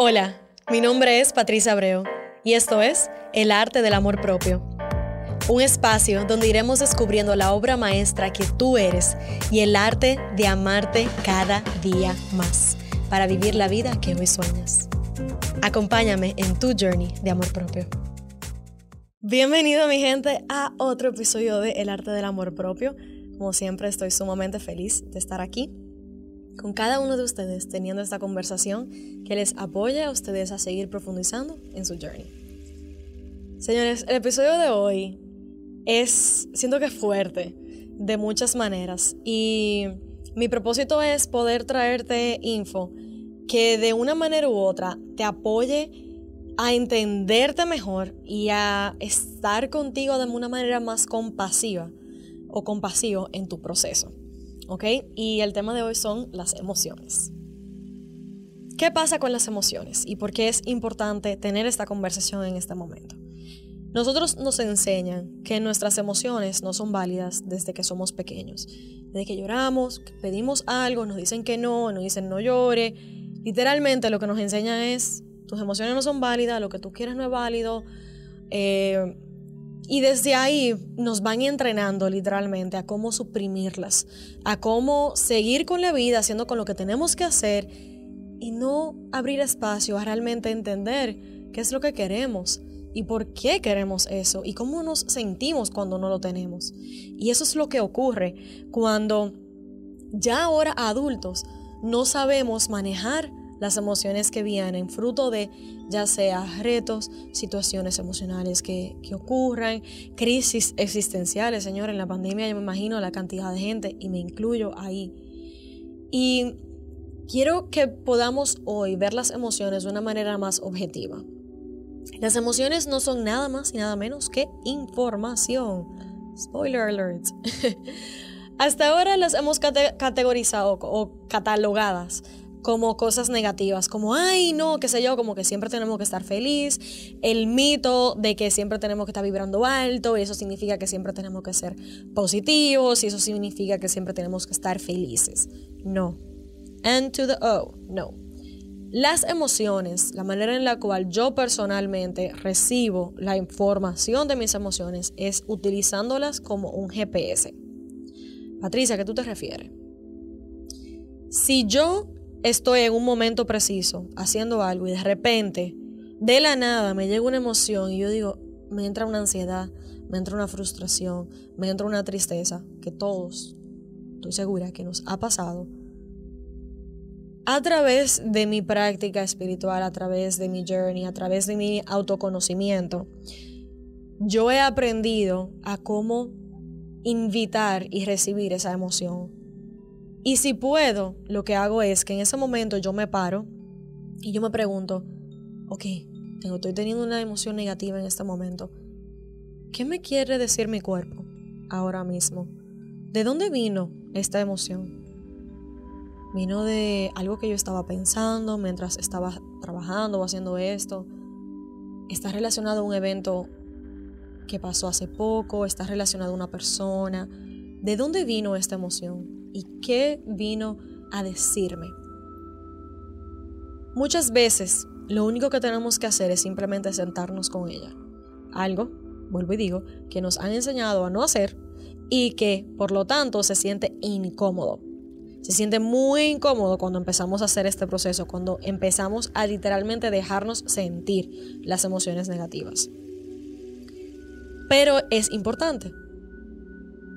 Hola, mi nombre es Patricia Abreu y esto es El Arte del Amor Propio. Un espacio donde iremos descubriendo la obra maestra que tú eres y el arte de amarte cada día más para vivir la vida que hoy sueñas. Acompáñame en tu journey de amor propio. Bienvenido mi gente a otro episodio de El Arte del Amor Propio. Como siempre estoy sumamente feliz de estar aquí con cada uno de ustedes teniendo esta conversación que les apoya a ustedes a seguir profundizando en su journey. Señores, el episodio de hoy es, siento que es fuerte de muchas maneras y mi propósito es poder traerte info que de una manera u otra te apoye a entenderte mejor y a estar contigo de una manera más compasiva o compasivo en tu proceso. ¿Ok? Y el tema de hoy son las emociones. ¿Qué pasa con las emociones y por qué es importante tener esta conversación en este momento? Nosotros nos enseñan que nuestras emociones no son válidas desde que somos pequeños. Desde que lloramos, pedimos algo, nos dicen que no, nos dicen no llore. Literalmente lo que nos enseñan es, tus emociones no son válidas, lo que tú quieres no es válido. Eh, y desde ahí nos van entrenando literalmente a cómo suprimirlas, a cómo seguir con la vida haciendo con lo que tenemos que hacer y no abrir espacio a realmente entender qué es lo que queremos y por qué queremos eso y cómo nos sentimos cuando no lo tenemos. Y eso es lo que ocurre cuando ya ahora adultos no sabemos manejar las emociones que vienen, fruto de ya sea retos, situaciones emocionales que, ocurran, crisis existenciales, Señor, en la pandemia yo me imagino la cantidad de gente y me incluyo ahí. Y quiero que podamos hoy ver las emociones de una manera más objetiva. Las emociones no son nada más y nada menos que información. Spoiler alert. Hasta ahora las hemos categorizado o catalogadas como cosas negativas, como, ay, no, qué sé yo, como que siempre tenemos que estar feliz, el mito de que siempre tenemos que estar vibrando alto, y eso significa que siempre tenemos que ser positivos, y eso significa que siempre tenemos que estar felices. No. And to the O, no. Las emociones, la manera en la cual yo personalmente recibo la información de mis emociones es utilizándolas como un GPS. Patricia, ¿a qué tú te refieres? Si yo estoy en un momento preciso haciendo algo y de repente, de la nada, me llega una emoción y yo digo, me entra una ansiedad, me entra una frustración, me entra una tristeza, que todos, estoy segura que nos ha pasado. A través de mi práctica espiritual, a través de mi journey, a través de mi autoconocimiento, yo he aprendido a cómo invitar y recibir esa emoción y si puedo, lo que hago es que en ese momento yo me paro y yo me pregunto, ok, tengo, estoy teniendo una emoción negativa en este momento. ¿Qué me quiere decir mi cuerpo ahora mismo? ¿De dónde vino esta emoción? Vino de algo que yo estaba pensando mientras estaba trabajando o haciendo esto. Está relacionado a un evento que pasó hace poco, está relacionado a una persona. ¿De dónde vino esta emoción? Y qué vino a decirme. Muchas veces lo único que tenemos que hacer es simplemente sentarnos con ella. Algo, vuelvo y digo, que nos han enseñado a no hacer y que por lo tanto se siente incómodo. Se siente muy incómodo cuando empezamos a hacer este proceso, cuando empezamos a literalmente dejarnos sentir las emociones negativas. Pero es importante.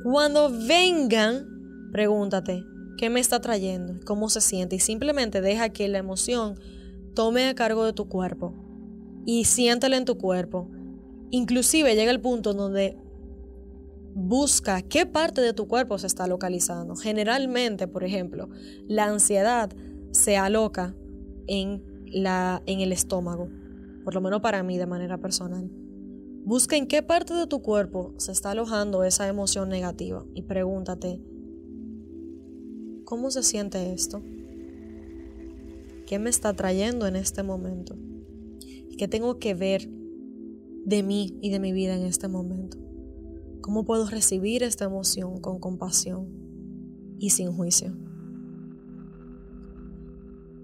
Cuando vengan Pregúntate, ¿qué me está trayendo? ¿Cómo se siente? Y simplemente deja que la emoción tome a cargo de tu cuerpo y siéntela en tu cuerpo. Inclusive llega el punto donde busca qué parte de tu cuerpo se está localizando. Generalmente, por ejemplo, la ansiedad se aloca en, la, en el estómago, por lo menos para mí de manera personal. Busca en qué parte de tu cuerpo se está alojando esa emoción negativa y pregúntate, ¿Cómo se siente esto? ¿Qué me está trayendo en este momento? ¿Qué tengo que ver de mí y de mi vida en este momento? ¿Cómo puedo recibir esta emoción con compasión y sin juicio?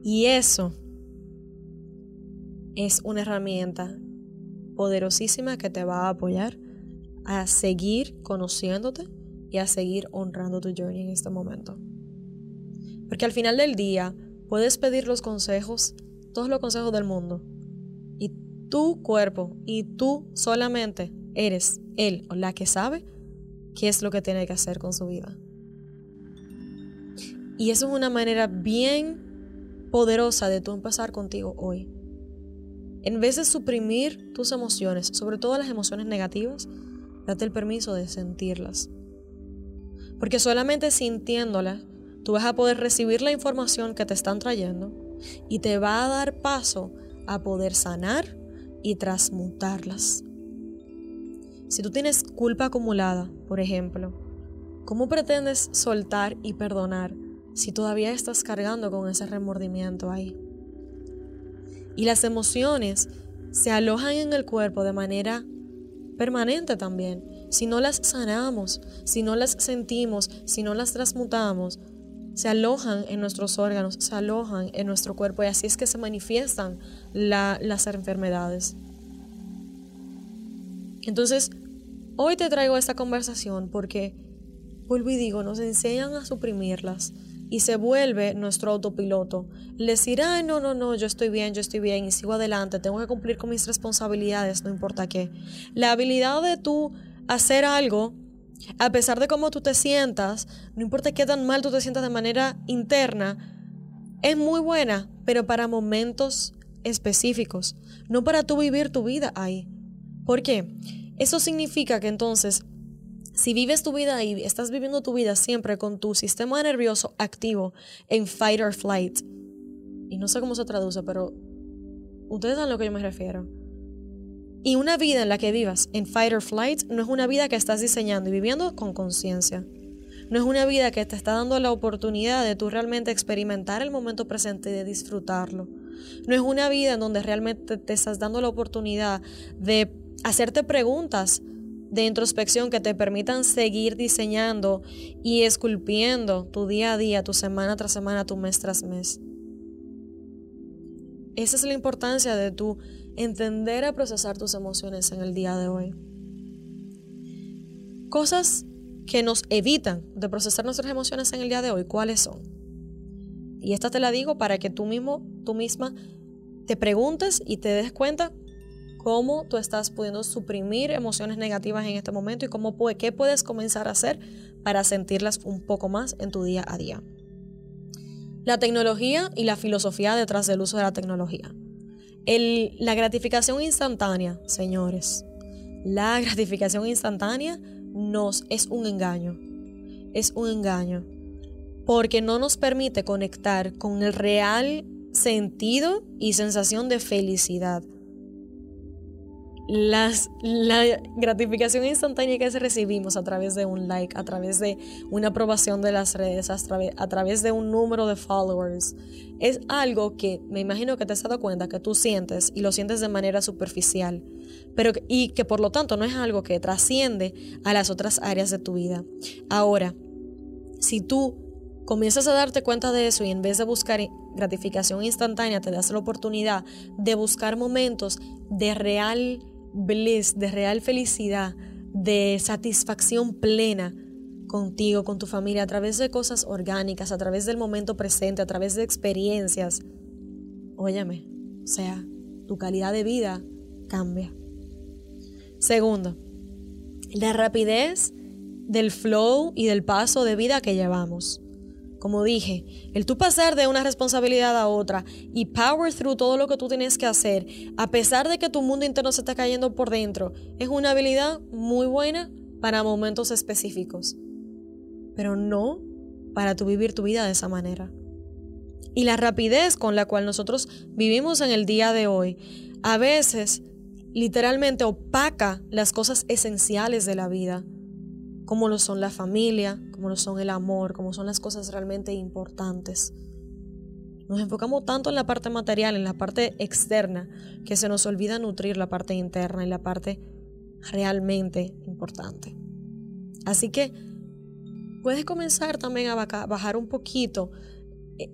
Y eso es una herramienta poderosísima que te va a apoyar a seguir conociéndote y a seguir honrando tu journey en este momento. Porque al final del día puedes pedir los consejos, todos los consejos del mundo, y tu cuerpo y tú solamente eres él o la que sabe qué es lo que tiene que hacer con su vida. Y eso es una manera bien poderosa de tú empezar contigo hoy. En vez de suprimir tus emociones, sobre todo las emociones negativas, date el permiso de sentirlas. Porque solamente sintiéndolas, tú vas a poder recibir la información que te están trayendo y te va a dar paso a poder sanar y transmutarlas. Si tú tienes culpa acumulada, por ejemplo, ¿cómo pretendes soltar y perdonar si todavía estás cargando con ese remordimiento ahí? Y las emociones se alojan en el cuerpo de manera permanente también. Si no las sanamos, si no las sentimos, si no las transmutamos, se alojan en nuestros órganos, se alojan en nuestro cuerpo y así es que se manifiestan las enfermedades. Entonces, hoy te traigo esta conversación porque, vuelvo y digo, nos enseñan a suprimirlas y se vuelve nuestro autopiloto. Le ay, no, no, no, yo estoy bien, yo estoy bien y sigo adelante, tengo que cumplir con mis responsabilidades, no importa qué. La habilidad de tú hacer algo, a pesar de cómo tú te sientas, no importa qué tan mal tú te sientas de manera interna, es muy buena, pero para momentos específicos, no para tú vivir tu vida ahí. ¿Por qué? Eso significa que entonces si vives tu vida y estás viviendo tu vida siempre con tu sistema nervioso activo en fight or flight, y no sé cómo se traduce, pero ustedes saben a lo que yo me refiero. Y una vida en la que vivas en fight or flight no es una vida que estás diseñando y viviendo con conciencia. No es una vida que te está dando la oportunidad de tú realmente experimentar el momento presente y de disfrutarlo. No es una vida en donde realmente te estás dando la oportunidad de hacerte preguntas de introspección que te permitan seguir diseñando y esculpiendo tu día a día, tu semana tras semana, tu mes tras mes. Esa es la importancia de tu entender a procesar tus emociones en el día de hoy. Cosas que nos evitan de procesar nuestras emociones en el día de hoy, ¿cuáles son? Y esta te la digo para que tú mismo, tú misma, te preguntes y te des cuenta cómo tú estás pudiendo suprimir emociones negativas en este momento y cómo qué puedes comenzar a hacer para sentirlas un poco más en tu día a día. La tecnología y la filosofía detrás del uso de la tecnología. La gratificación instantánea, señores, la gratificación instantánea nos es un engaño. Es un engaño. Porque no nos permite conectar con el real sentido y sensación de felicidad las, la gratificación instantánea que recibimos a través de un like, a través de una aprobación de las redes, a través, a través de un número de followers, es algo que me imagino que te has dado cuenta que tú sientes y lo sientes de manera superficial, pero y que por lo tanto no es algo que trasciende a las otras áreas de tu vida. Ahora, si tú comienzas a darte cuenta de eso y en vez de buscar gratificación instantánea, te das la oportunidad de buscar momentos de real bliss, de real felicidad, de satisfacción plena contigo, con tu familia, a través de cosas orgánicas, a través del momento presente, a través de experiencias. Óyeme, o sea, tu calidad de vida cambia. Segundo, la rapidez del flow y del paso de vida que llevamos. Como dije, el tú pasar de una responsabilidad a otra y power through todo lo que tú tienes que hacer, a pesar de que tu mundo interno se está cayendo por dentro, es una habilidad muy buena para momentos específicos, pero no para tu vivir tu vida de esa manera. Y la rapidez con la cual nosotros vivimos en el día de hoy, a veces literalmente opaca las cosas esenciales de la vida como lo son la familia, como lo son el amor, como son las cosas realmente importantes. Nos enfocamos tanto en la parte material, en la parte externa, que se nos olvida nutrir la parte interna y la parte realmente importante. Así que puedes comenzar también a bajar un poquito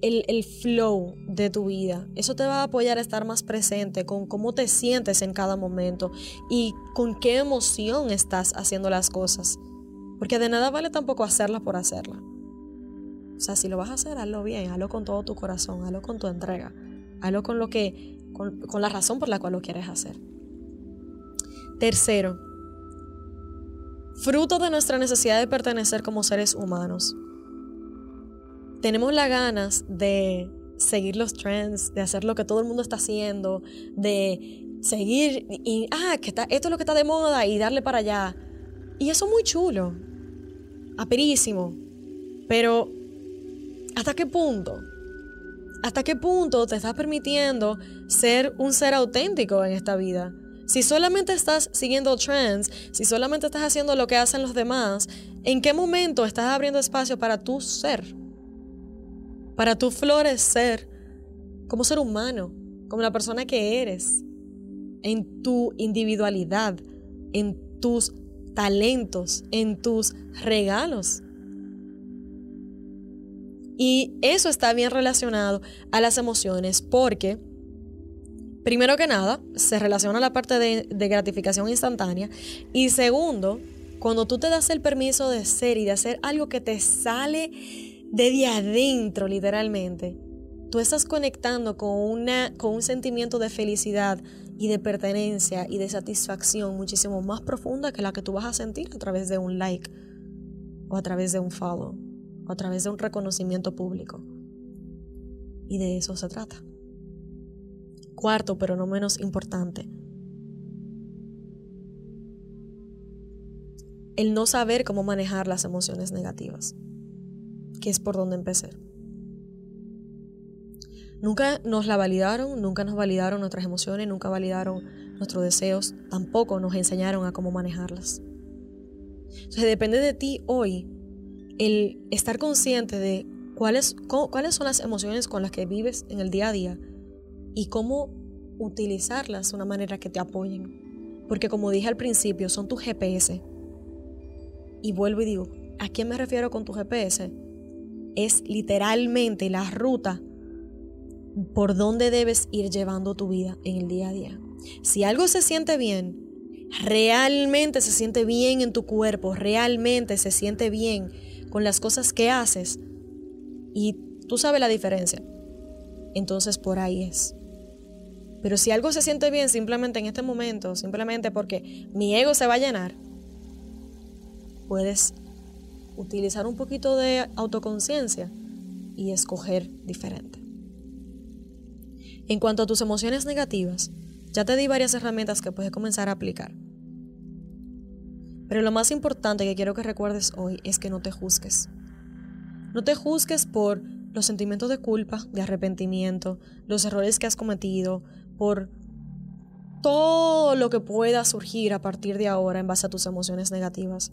el, el, flow de tu vida. Eso te va a apoyar a estar más presente con cómo te sientes en cada momento y con qué emoción estás haciendo las cosas. Porque de nada vale tampoco hacerla por hacerla. O sea, si lo vas a hacer, hazlo bien, hazlo con todo tu corazón, hazlo con tu entrega, hazlo con lo que, con, con la razón por la cual lo quieres hacer. Tercero, fruto de nuestra necesidad de pertenecer como seres humanos tenemos las ganas de seguir los trends, de hacer lo que todo el mundo está haciendo, de seguir y, ah, que está, esto es lo que está de moda y darle para allá. Y eso es muy chulo, aperísimo. Pero, ¿hasta qué punto? ¿Hasta qué punto te estás permitiendo ser un ser auténtico en esta vida? Si solamente estás siguiendo trends, si solamente estás haciendo lo que hacen los demás, ¿en qué momento estás abriendo espacio para tu ser? para tú florecer como ser humano, como la persona que eres, en tu individualidad, en tus talentos, en tus regalos. Y eso está bien relacionado a las emociones porque, primero que nada, se relaciona la parte de, de, gratificación instantánea. Y segundo, cuando tú te das el permiso de ser y de hacer algo que te sale desde adentro, literalmente, tú estás conectando con, una, con un sentimiento de felicidad y de pertenencia y de satisfacción muchísimo más profunda que la que tú vas a sentir a través de un like o a través de un follow o a través de un reconocimiento público. Y de eso se trata. Cuarto, pero no menos importante, el no saber cómo manejar las emociones negativas que es por donde empecé. Nunca nos la validaron, nunca nos validaron nuestras emociones, nunca validaron nuestros deseos, tampoco nos enseñaron a cómo manejarlas. Entonces depende de ti hoy el estar consciente de cuáles, cuáles son las emociones con las que vives en el día a día y cómo utilizarlas de una manera que te apoyen. Porque como dije al principio, son tu GPS. Y vuelvo y digo, ¿a quién me refiero con tu GPS? es literalmente la ruta por donde debes ir llevando tu vida en el día a día. Si algo se siente bien, realmente se siente bien en tu cuerpo, realmente se siente bien con las cosas que haces y tú sabes la diferencia, entonces por ahí es. Pero si algo se siente bien simplemente en este momento, simplemente porque mi ego se va a llenar, puedes utilizar un poquito de autoconciencia y escoger diferente. En cuanto a tus emociones negativas, ya te di varias herramientas que puedes comenzar a aplicar. Pero lo más importante que quiero que recuerdes hoy es que no te juzgues. No te juzgues por los sentimientos de culpa, de arrepentimiento, los errores que has cometido, por todo lo que pueda surgir a partir de ahora en base a tus emociones negativas.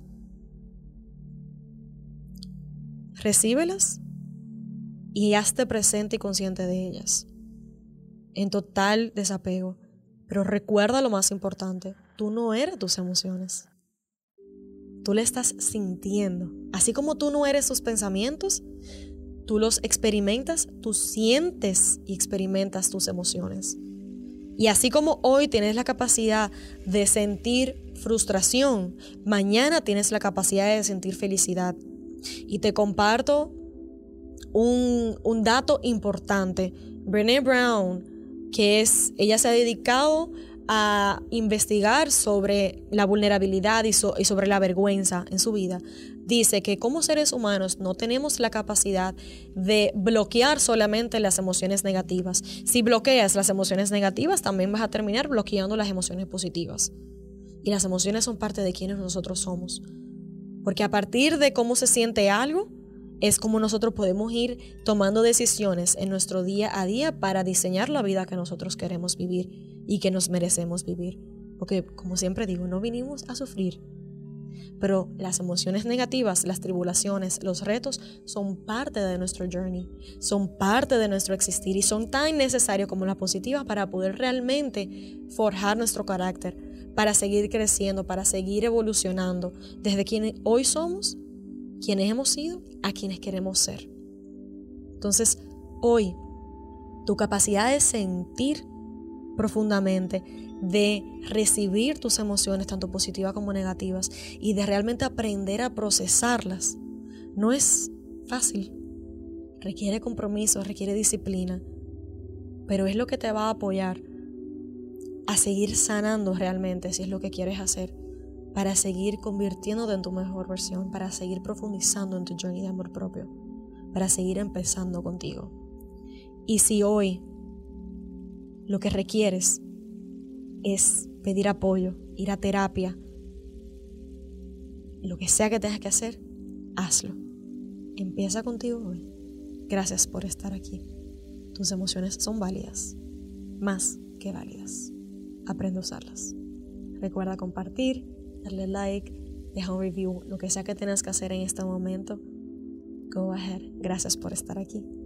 Recíbelas y hazte presente y consciente de ellas. En total desapego. Pero recuerda lo más importante, tú no eres tus emociones. Tú le estás sintiendo. Así como tú no eres tus pensamientos, tú los experimentas, tú sientes y experimentas tus emociones. Y así como hoy tienes la capacidad de sentir frustración, mañana tienes la capacidad de sentir felicidad, y te comparto un, dato importante. Brené Brown, que es, ella se ha dedicado a investigar sobre la vulnerabilidad y, y, sobre la vergüenza en su vida, dice que como seres humanos no tenemos la capacidad de bloquear solamente las emociones negativas. Si bloqueas las emociones negativas, también vas a terminar bloqueando las emociones positivas. Y las emociones son parte de quienes nosotros somos. Porque a partir de cómo se siente algo, es como nosotros podemos ir tomando decisiones en nuestro día a día para diseñar la vida que nosotros queremos vivir y que nos merecemos vivir. Porque, como siempre digo, no vinimos a sufrir. Pero las emociones negativas, las tribulaciones, los retos son parte de nuestro journey, son parte de nuestro existir y son tan necesarios como las positivas para poder realmente forjar nuestro carácter, para seguir creciendo, para seguir evolucionando desde quienes hoy somos, quienes hemos sido, a quienes queremos ser. Entonces, Hoy, tu capacidad de sentir profundamente, de recibir tus emociones, tanto positivas como negativas, y de realmente aprender a procesarlas, no es fácil. Requiere compromiso, requiere disciplina, pero es lo que te va a apoyar a seguir sanando realmente si es lo que quieres hacer, para seguir convirtiéndote en tu mejor versión, para seguir profundizando en tu journey de amor propio, para seguir empezando contigo. Y si hoy lo que requieres es pedir apoyo, ir a terapia, lo que sea que tengas que hacer, hazlo. Empieza contigo hoy. Gracias por estar aquí. Tus emociones son válidas, más que válidas. Aprende a usarlas. Recuerda compartir, darle like, deja un review, lo que sea que tengas que hacer en este momento. Go ahead. Gracias por estar aquí.